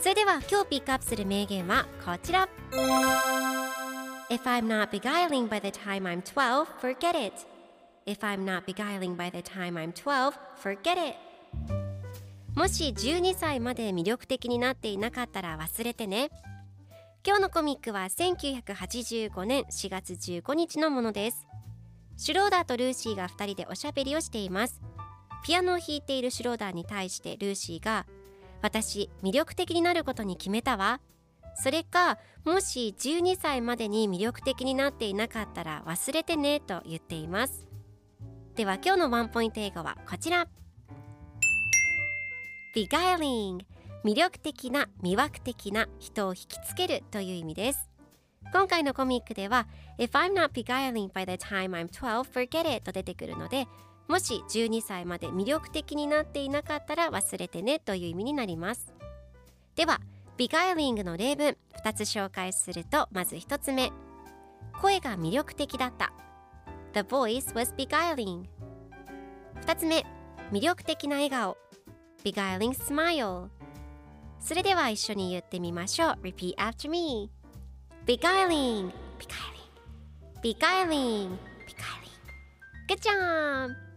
それでは今日ピックアップする名言はこちら。If I'm not beguiling by the time I'm 12, forget it. If I'm not beguiling by the time I'm 12, forget it. もし12歳まで魅力的になっていなかったら忘れてね。今日のコミックは1985年4月15日のものです。シュローダーとルーシーが2人でおしゃべりをしています。ピアノを弾いているシュローダーに対してルーシーが私魅力的になることに決めたわ。それかもし12歳までに魅力的になっていなかったら忘れてねと言っています。では今日のワンポイント英語はこちら。Beguiling 魅力的な魅惑的な人を引きつけるという意味です。今回のコミックでは If I'm not beguiling by the time I'm 12 forget it と出てくるのでもし12歳まで魅力的になっていなかったら忘れてねという意味になりますでは beguiling の例文2つ紹介するとまず1つ目声が魅力的だった The voice was beguiling 2つ目魅力的な笑顔 beguiling smile それでは一緒に言ってみましょう Repeat after me beguiling beguiling beguiling beguiling Good job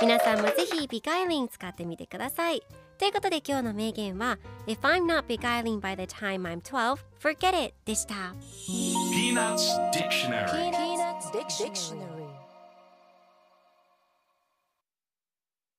皆さんもぜひ beguiling 使ってみてくださいということで今日の名言は If I'm not beguiling by the time I'm 12 forget it でした Peanuts Dictionary Peanuts Dictionary